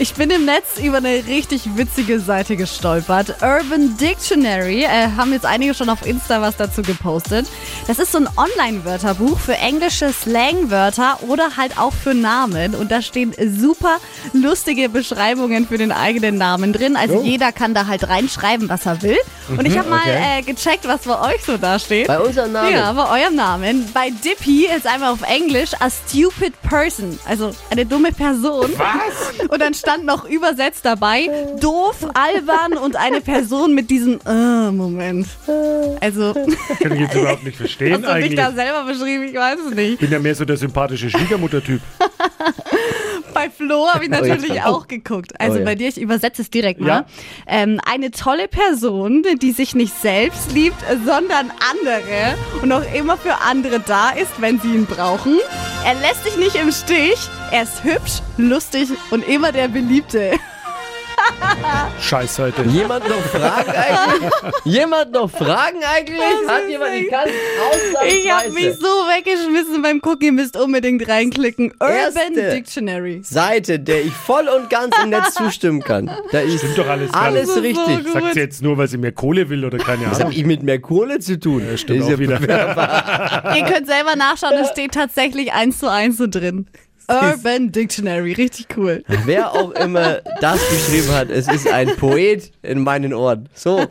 Ich bin im Netz über eine richtig witzige Seite gestolpert. Urban Dictionary. Äh, haben jetzt einige schon auf Insta was dazu gepostet. Das ist so ein Online-Wörterbuch für englische Slangwörter oder halt auch für Namen. Und da stehen super lustige Beschreibungen für den eigenen Namen drin. Also jeder kann da halt reinschreiben, was er will. Und ich habe mal okay. äh, gecheckt, was bei euch so da steht. Bei unserem Namen. Ja, bei eurem Namen. Bei Dippy ist einmal auf Englisch a stupid person, also eine dumme Person. Was? Und dann stand noch übersetzt dabei doof, albern und eine Person mit diesem äh, Moment. Also, Kann ich jetzt überhaupt nicht hast verstehen du dich eigentlich. da selber beschrieben? Ich weiß es nicht. Ich bin ja mehr so der sympathische Schwiegermutter-Typ. Bei Flo habe ich Oh, natürlich jetzt- auch geguckt. Also Oh, ja. bei dir, ich übersetze es direkt mal. Ja. Ähm, eine tolle Person, die sich nicht selbst liebt, sondern andere und auch immer für andere da ist, wenn sie ihn brauchen. Er lässt dich nicht im Stich. Er ist hübsch, lustig und immer der Beliebte. Scheißseite. Jemand noch Fragen eigentlich? Jemand noch Fragen eigentlich? Das Hat jemand, ich echt- kann Ich habe mich so weggeschmissen beim Gucken. Ihr müsst unbedingt reinklicken. Urban Erste. Dictionary. Seite, der ich voll und ganz im Netz zustimmen kann. Da ist Stimmt doch alles alles so richtig. gut. Sagt sie jetzt nur, weil sie mehr Kohle will oder keine Was Ahnung? habe ich mit mehr Kohle zu tun? Ja, stimmt Ist auch wieder. Ihr könnt selber nachschauen, es steht tatsächlich eins zu eins so drin. Urban Dictionary, richtig cool. Wer auch immer das geschrieben hat, es ist ein Poet in meinen Ohren. So.